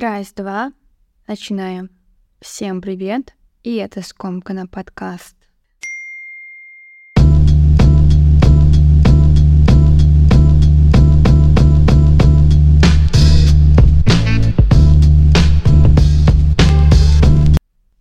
Раз, два. Начинаем. Всем привет. И это Скомкана подкаст.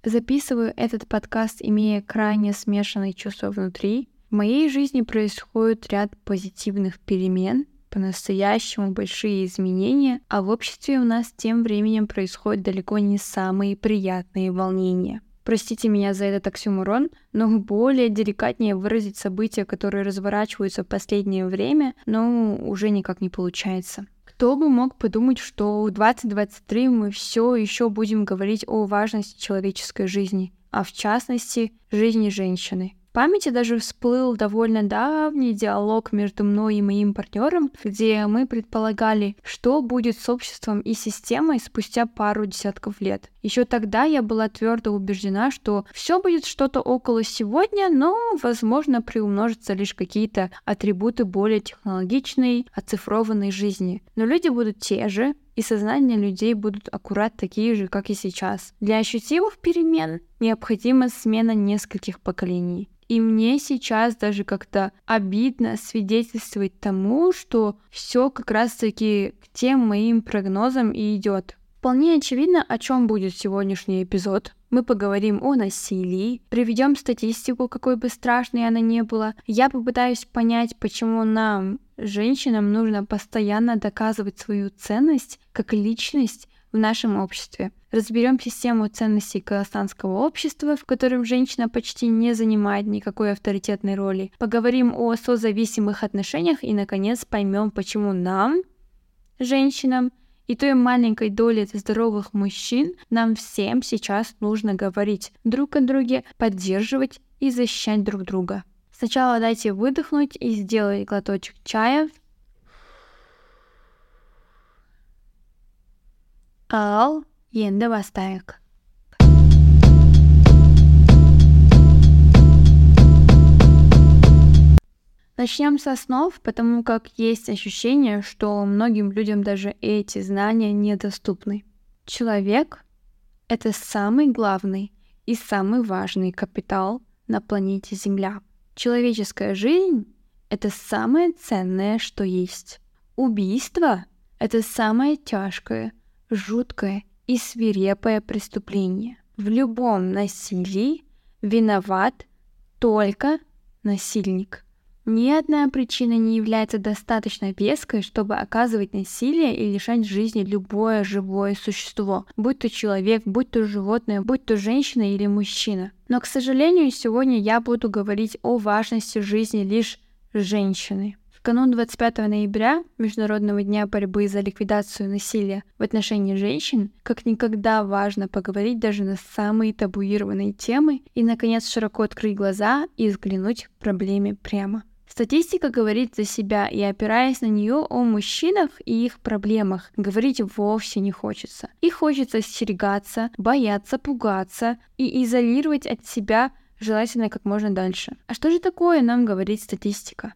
Записываю этот подкаст, имея крайне смешанные чувства внутри. В моей жизни происходит ряд позитивных перемен, по-настоящему большие изменения, а в обществе у нас тем временем происходят далеко не самые приятные волнения. Простите меня за этот оксюморон, но более деликатнее выразить события, которые разворачиваются в последнее время, но уже никак не получается. Кто бы мог подумать, что в 2023 мы все еще будем говорить о важности человеческой жизни, а в частности жизни женщины памяти даже всплыл довольно давний диалог между мной и моим партнером, где мы предполагали, что будет с обществом и системой спустя пару десятков лет. Еще тогда я была твердо убеждена, что все будет что-то около сегодня, но, возможно, приумножатся лишь какие-то атрибуты более технологичной, оцифрованной жизни. Но люди будут те же, и сознания людей будут аккурат такие же, как и сейчас. Для ощутимых перемен необходима смена нескольких поколений. И мне сейчас даже как-то обидно свидетельствовать тому, что все как раз-таки к тем моим прогнозам и идет. Вполне очевидно, о чем будет сегодняшний эпизод. Мы поговорим о насилии, приведем статистику, какой бы страшной она ни была. Я попытаюсь понять, почему нам, женщинам, нужно постоянно доказывать свою ценность как личность в нашем обществе. Разберем систему ценностей казахстанского общества, в котором женщина почти не занимает никакой авторитетной роли. Поговорим о созависимых отношениях и, наконец, поймем, почему нам, женщинам, и той маленькой доли здоровых мужчин нам всем сейчас нужно говорить друг о друге, поддерживать и защищать друг друга. Сначала дайте выдохнуть и сделать глоточек чая, ал енді бастайық Начнем с основ, потому как есть ощущение, что многим людям даже эти знания недоступны. Человек — это самый главный и самый важный капитал на планете Земля. Человеческая жизнь — это самое ценное, что есть. Убийство — это самое тяжкое — жуткое и свирепое преступление. В любом насилии виноват только насильник. Ни одна причина не является достаточно веской, чтобы оказывать насилие и лишать жизни любое живое существо, будь то человек, будь то животное, будь то женщина или мужчина. Но, к сожалению, сегодня я буду говорить о важности жизни лишь женщины канун 25 ноября, Международного дня борьбы за ликвидацию насилия в отношении женщин, как никогда важно поговорить даже на самые табуированные темы и, наконец, широко открыть глаза и взглянуть проблеме прямо. Статистика говорит за себя, и опираясь на нее о мужчинах и их проблемах, говорить вовсе не хочется. И хочется остерегаться, бояться, пугаться и изолировать от себя желательно как можно дальше. А что же такое нам говорит статистика?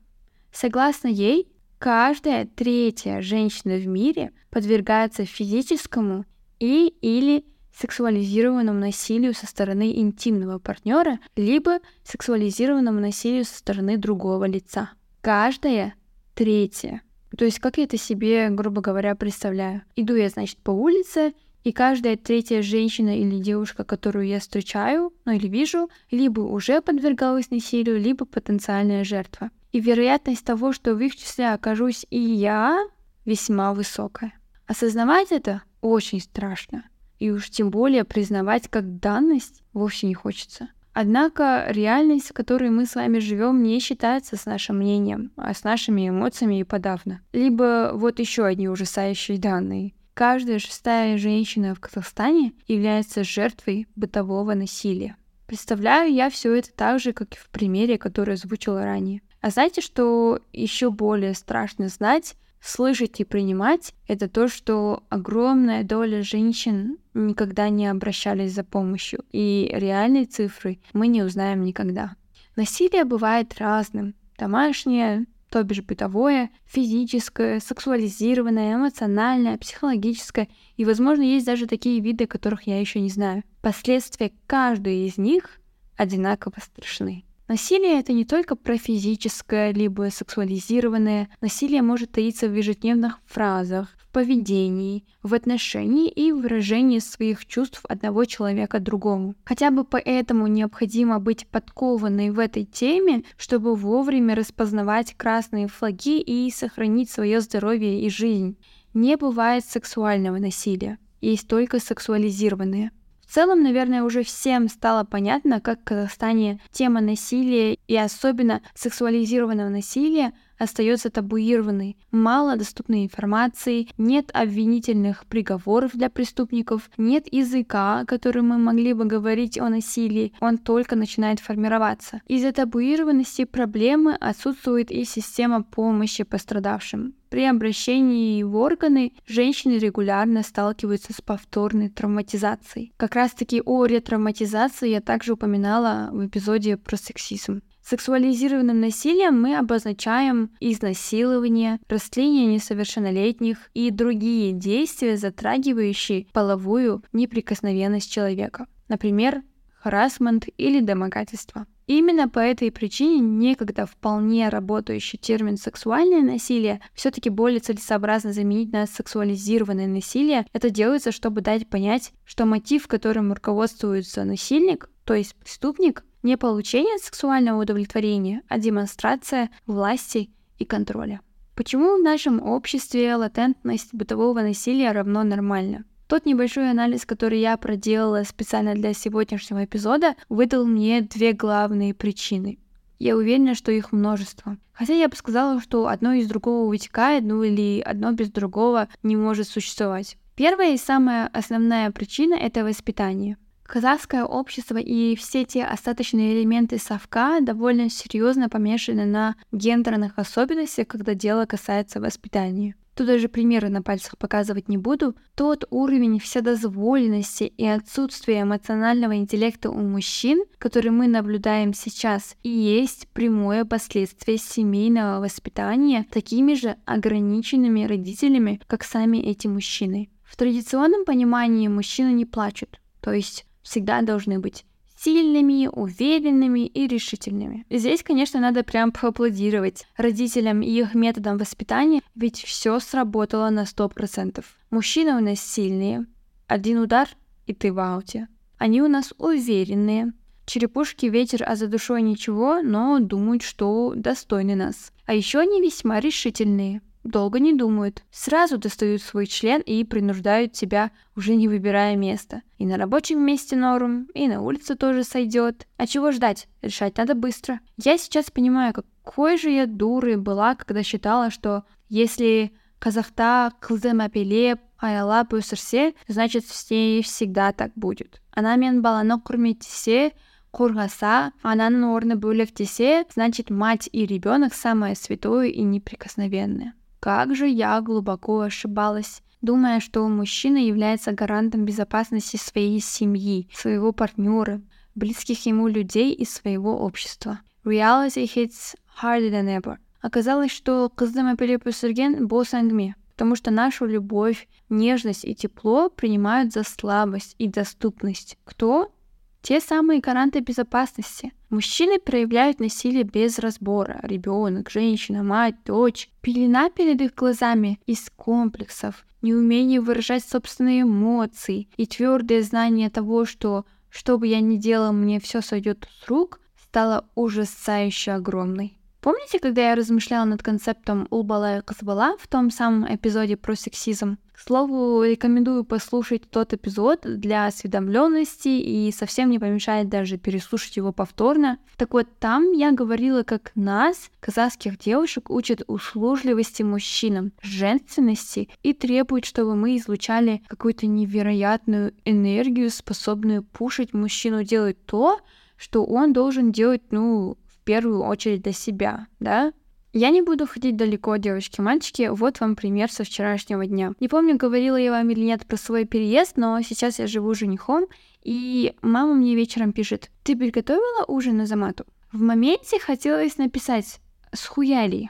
Согласно ей, каждая третья женщина в мире подвергается физическому и или сексуализированному насилию со стороны интимного партнера, либо сексуализированному насилию со стороны другого лица. Каждая третья. То есть, как я это себе, грубо говоря, представляю? Иду я, значит, по улице, и каждая третья женщина или девушка, которую я встречаю, ну или вижу, либо уже подвергалась насилию, либо потенциальная жертва и вероятность того, что в их числе окажусь и я, весьма высокая. Осознавать это очень страшно, и уж тем более признавать как данность вовсе не хочется. Однако реальность, в которой мы с вами живем, не считается с нашим мнением, а с нашими эмоциями и подавно. Либо вот еще одни ужасающие данные. Каждая шестая женщина в Казахстане является жертвой бытового насилия. Представляю я все это так же, как и в примере, который озвучила ранее. А знаете, что еще более страшно знать, слышать и принимать, это то, что огромная доля женщин никогда не обращались за помощью, и реальные цифры мы не узнаем никогда. Насилие бывает разным. Домашнее, то бишь бытовое, физическое, сексуализированное, эмоциональное, психологическое, и, возможно, есть даже такие виды, которых я еще не знаю. Последствия каждой из них одинаково страшны. Насилие это не только про физическое, либо сексуализированное. Насилие может таиться в ежедневных фразах, в поведении, в отношении и выражении своих чувств одного человека другому. Хотя бы поэтому необходимо быть подкованной в этой теме, чтобы вовремя распознавать красные флаги и сохранить свое здоровье и жизнь. Не бывает сексуального насилия, есть только сексуализированное. В целом, наверное, уже всем стало понятно, как в Казахстане тема насилия и особенно сексуализированного насилия остается табуированной. Мало доступной информации, нет обвинительных приговоров для преступников, нет языка, которым мы могли бы говорить о насилии, он только начинает формироваться. Из-за табуированности проблемы отсутствует и система помощи пострадавшим. При обращении в органы женщины регулярно сталкиваются с повторной травматизацией. Как раз таки о ретравматизации я также упоминала в эпизоде про сексизм. Сексуализированным насилием мы обозначаем изнасилование, растление несовершеннолетних и другие действия, затрагивающие половую неприкосновенность человека. Например, харасмент или домогательство. Именно по этой причине некогда вполне работающий термин «сексуальное насилие» все-таки более целесообразно заменить на сексуализированное насилие. Это делается, чтобы дать понять, что мотив, которым руководствуется насильник, то есть преступник, не получение сексуального удовлетворения, а демонстрация власти и контроля. Почему в нашем обществе латентность бытового насилия равно нормально? Тот небольшой анализ, который я проделала специально для сегодняшнего эпизода, выдал мне две главные причины. Я уверена, что их множество. Хотя я бы сказала, что одно из другого вытекает, ну или одно без другого не может существовать. Первая и самая основная причина — это воспитание. Казахское общество и все те остаточные элементы совка довольно серьезно помешаны на гендерных особенностях, когда дело касается воспитания. Тут даже примеры на пальцах показывать не буду. Тот уровень вседозволенности и отсутствия эмоционального интеллекта у мужчин, который мы наблюдаем сейчас, и есть прямое последствие семейного воспитания такими же ограниченными родителями, как сами эти мужчины. В традиционном понимании мужчины не плачут, то есть всегда должны быть сильными, уверенными и решительными. Здесь, конечно, надо прям поаплодировать родителям и их методам воспитания, ведь все сработало на 100%. Мужчины у нас сильные, один удар и ты в ауте. Они у нас уверенные, черепушки ветер, а за душой ничего, но думают, что достойны нас. А еще они весьма решительные долго не думают. Сразу достают свой член и принуждают тебя, уже не выбирая место. И на рабочем месте норм, и на улице тоже сойдет. А чего ждать? Решать надо быстро. Я сейчас понимаю, какой же я дурой была, когда считала, что если казахта кылдым апеле аялап өсірсе, значит с ней всегда так будет. Она мен баланы құрметтесе, қорғаса, ананың орны бөлек десе, значит мать и ребенок самое святое и неприкосновенное. Как же я глубоко ошибалась, думая, что мужчина является гарантом безопасности своей семьи, своего партнера, близких ему людей и своего общества. Reality hits harder than ever. Оказалось, что кыздым әпелеп өсірген бос әңгіме, потому что нашу любовь, нежность и тепло принимают за слабость и доступность. Кто? Те самые гаранты безопасности. Мужчины проявляют насилие без разбора. Ребенок, женщина, мать, дочь. Пелена перед их глазами из комплексов, неумение выражать собственные эмоции и твердое знание того, что что бы я ни делала, мне все сойдет с рук, стало ужасающе огромной. Помните, когда я размышляла над концептом Улбала и Казбала в том самом эпизоде про сексизм? К слову, рекомендую послушать тот эпизод для осведомленности и совсем не помешает даже переслушать его повторно. Так вот, там я говорила, как нас, казахских девушек, учат услужливости мужчинам, женственности и требуют, чтобы мы излучали какую-то невероятную энергию, способную пушить мужчину делать то, что он должен делать, ну, первую очередь для себя, да? Я не буду ходить далеко, девочки-мальчики, вот вам пример со вчерашнего дня. Не помню, говорила я вам или нет про свой переезд, но сейчас я живу женихом, и мама мне вечером пишет, ты приготовила ужин на замату? В моменте хотелось написать, схуяли.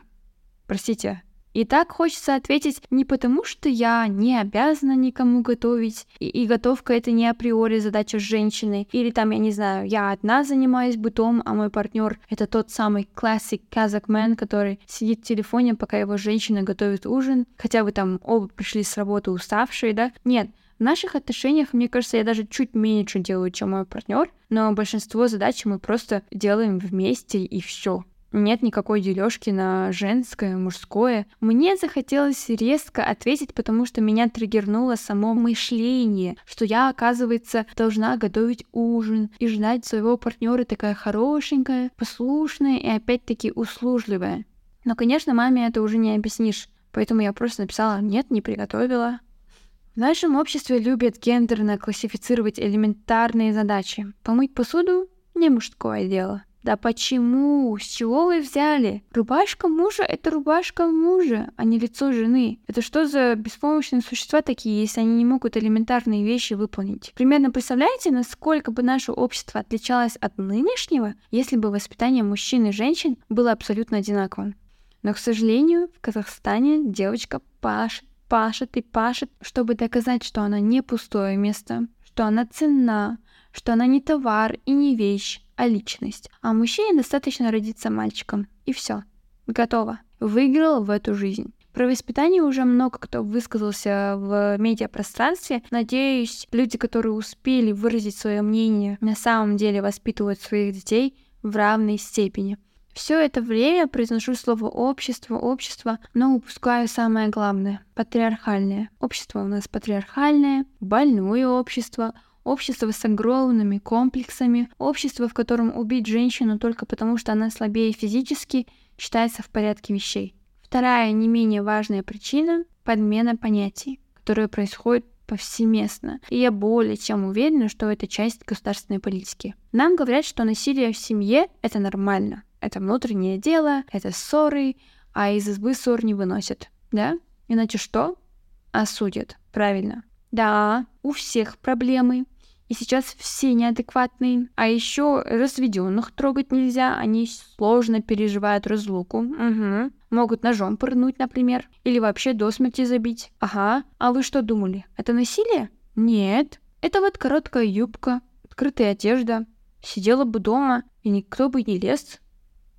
Простите, и так хочется ответить не потому, что я не обязана никому готовить, и, и готовка это не априори задача женщины, или там, я не знаю, я одна занимаюсь бытом, а мой партнер это тот самый классик казакмен, который сидит в телефоне, пока его женщина готовит ужин, хотя вы там оба пришли с работы уставшие, да? Нет, в наших отношениях, мне кажется, я даже чуть меньше делаю, чем мой партнер, но большинство задач мы просто делаем вместе и все нет никакой дележки на женское, мужское. Мне захотелось резко ответить, потому что меня триггернуло само мышление, что я, оказывается, должна готовить ужин и ждать своего партнера такая хорошенькая, послушная и опять-таки услужливая. Но, конечно, маме это уже не объяснишь, поэтому я просто написала «нет, не приготовила». В нашем обществе любят гендерно классифицировать элементарные задачи. Помыть посуду — не мужское дело. Да почему? С чего вы взяли? Рубашка мужа — это рубашка мужа, а не лицо жены. Это что за беспомощные существа такие, если они не могут элементарные вещи выполнить? Примерно представляете, насколько бы наше общество отличалось от нынешнего, если бы воспитание мужчин и женщин было абсолютно одинаковым? Но, к сожалению, в Казахстане девочка пашет, пашет и пашет, чтобы доказать, что она не пустое место, что она ценна, что она не товар и не вещь, а личность. А мужчине достаточно родиться мальчиком. И все. Готово. Выиграл в эту жизнь. Про воспитание уже много кто высказался в медиапространстве. Надеюсь, люди, которые успели выразить свое мнение, на самом деле воспитывают своих детей в равной степени. Все это время произношу слово общество, общество, но упускаю самое главное — патриархальное. Общество у нас патриархальное, больное общество — общество с огромными комплексами, общество, в котором убить женщину только потому, что она слабее физически, считается в порядке вещей. Вторая не менее важная причина — подмена понятий, которая происходит повсеместно. И я более чем уверена, что это часть государственной политики. Нам говорят, что насилие в семье — это нормально. Это внутреннее дело, это ссоры, а из избы ссор не выносят. Да? Иначе что? Осудят. Правильно. Да, у всех проблемы. И сейчас все неадекватные. А еще разведенных трогать нельзя, они сложно переживают разлуку. Угу. Могут ножом пырнуть, например. Или вообще до смерти забить. Ага. А вы что думали? Это насилие? Нет. Это вот короткая юбка, открытая одежда. Сидела бы дома, и никто бы не лез.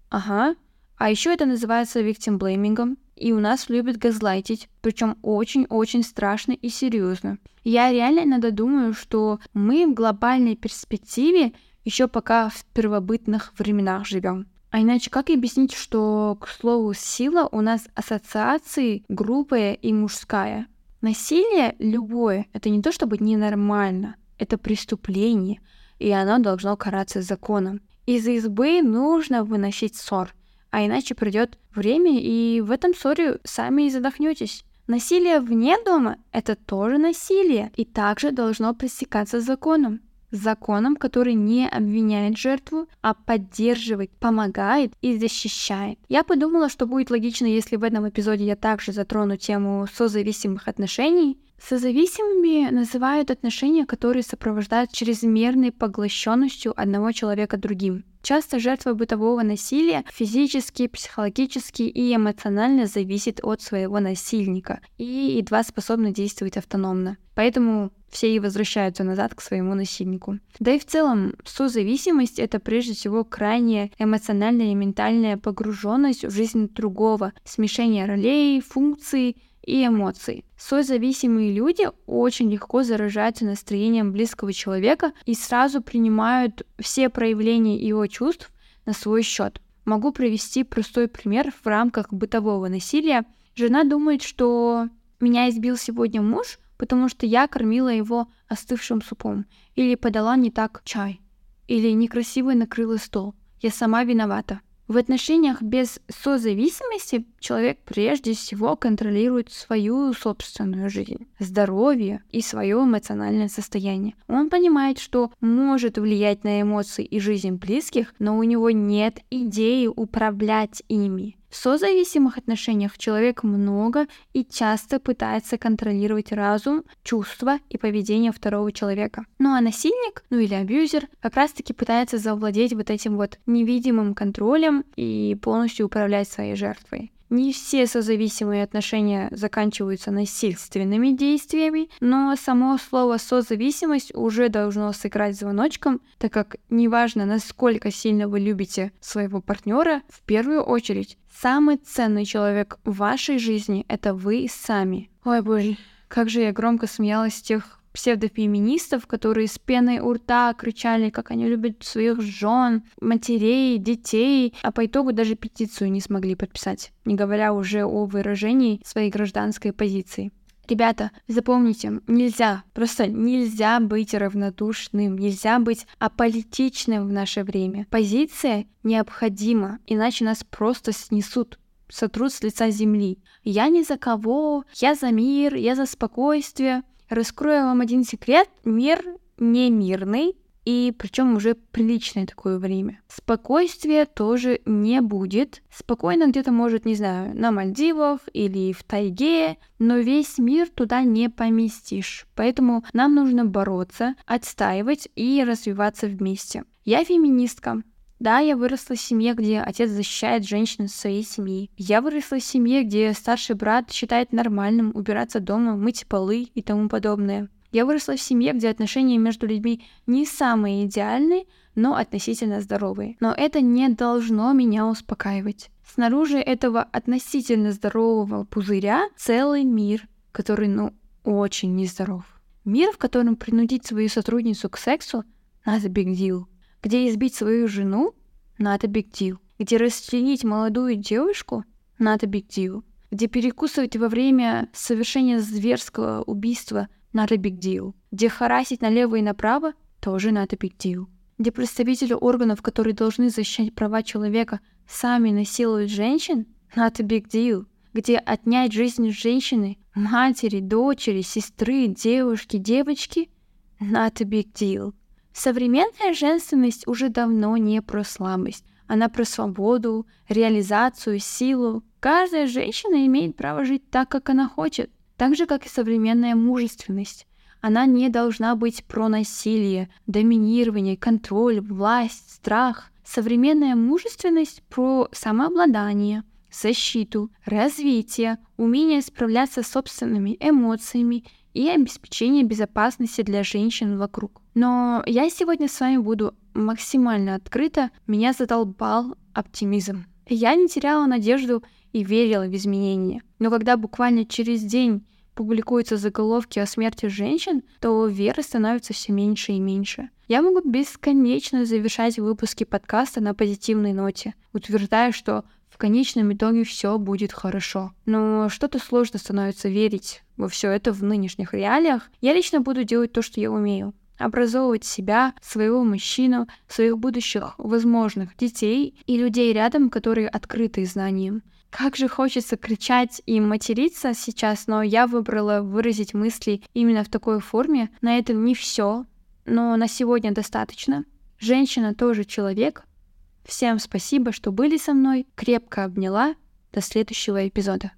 Ага. А еще это называется виктимблеймингом и у нас любят газлайтить, причем очень-очень страшно и серьезно. Я реально иногда думаю, что мы в глобальной перспективе еще пока в первобытных временах живем. А иначе как объяснить, что, к слову, сила у нас ассоциации грубая и мужская? Насилие любое — это не то чтобы ненормально, это преступление, и оно должно караться законом. Из избы нужно выносить ссор — а иначе придет время, и в этом ссоре сами и задохнетесь. Насилие вне дома — это тоже насилие, и также должно пресекаться законом. Законом, который не обвиняет жертву, а поддерживает, помогает и защищает. Я подумала, что будет логично, если в этом эпизоде я также затрону тему созависимых отношений, Созависимыми называют отношения, которые сопровождают чрезмерной поглощенностью одного человека другим. Часто жертва бытового насилия физически, психологически и эмоционально зависит от своего насильника и едва способна действовать автономно. Поэтому все и возвращаются назад к своему насильнику. Да и в целом, созависимость — это прежде всего крайняя эмоциональная и ментальная погруженность в жизнь другого, смешение ролей, функций и эмоций. Созависимые люди очень легко заражаются настроением близкого человека и сразу принимают все проявления его чувств на свой счет. Могу привести простой пример в рамках бытового насилия. Жена думает, что меня избил сегодня муж, потому что я кормила его остывшим супом, или подала не так чай, или некрасиво накрыла стол. Я сама виновата. В отношениях без созависимости человек прежде всего контролирует свою собственную жизнь, здоровье и свое эмоциональное состояние. Он понимает, что может влиять на эмоции и жизнь близких, но у него нет идеи управлять ими. В созависимых отношениях человек много и часто пытается контролировать разум, чувства и поведение второго человека. Ну а насильник, ну или абьюзер, как раз таки пытается завладеть вот этим вот невидимым контролем и полностью управлять своей жертвой. Не все созависимые отношения заканчиваются насильственными действиями, но само слово созависимость уже должно сыграть звоночком, так как неважно, насколько сильно вы любите своего партнера, в первую очередь самый ценный человек в вашей жизни это вы сами. Ой, боже, как же я громко смеялась с тех псевдофеминистов, которые с пеной у рта кричали, как они любят своих жен, матерей, детей, а по итогу даже петицию не смогли подписать, не говоря уже о выражении своей гражданской позиции. Ребята, запомните, нельзя, просто нельзя быть равнодушным, нельзя быть аполитичным в наше время. Позиция необходима, иначе нас просто снесут сотрут с лица земли. Я ни за кого, я за мир, я за спокойствие. Раскрою вам один секрет. Мир не мирный, и причем уже приличное такое время. Спокойствия тоже не будет. Спокойно где-то может, не знаю, на Мальдивах или в тайге, но весь мир туда не поместишь. Поэтому нам нужно бороться, отстаивать и развиваться вместе. Я феминистка, да, я выросла в семье, где отец защищает женщин своей семьи. Я выросла в семье, где старший брат считает нормальным убираться дома, мыть полы и тому подобное. Я выросла в семье, где отношения между людьми не самые идеальные, но относительно здоровые. Но это не должно меня успокаивать. Снаружи этого относительно здорового пузыря целый мир, который, ну, очень нездоров. Мир, в котором принудить свою сотрудницу к сексу — надо big deal где избить свою жену — big deal, где расчленить молодую девушку — big deal, где перекусывать во время совершения зверского убийства — big deal, где харасить налево и направо — тоже big deal, где представители органов, которые должны защищать права человека, сами насилуют женщин — big deal, где отнять жизнь женщины, матери, дочери, сестры, девушки, девочки — not a big deal. Современная женственность уже давно не про слабость. Она про свободу, реализацию, силу. Каждая женщина имеет право жить так, как она хочет. Так же, как и современная мужественность. Она не должна быть про насилие, доминирование, контроль, власть, страх. Современная мужественность про самообладание, защиту, развитие, умение справляться с собственными эмоциями и обеспечение безопасности для женщин вокруг. Но я сегодня с вами буду максимально открыта. Меня задолбал оптимизм. Я не теряла надежду и верила в изменения. Но когда буквально через день публикуются заголовки о смерти женщин, то веры становится все меньше и меньше. Я могу бесконечно завершать выпуски подкаста на позитивной ноте, утверждая, что в конечном итоге все будет хорошо. Но что-то сложно становится верить во все это в нынешних реалиях. Я лично буду делать то, что я умею образовывать себя, своего мужчину, своих будущих возможных детей и людей рядом, которые открыты знаниям. Как же хочется кричать и материться сейчас, но я выбрала выразить мысли именно в такой форме. На этом не все, но на сегодня достаточно. Женщина тоже человек. Всем спасибо, что были со мной. Крепко обняла. До следующего эпизода.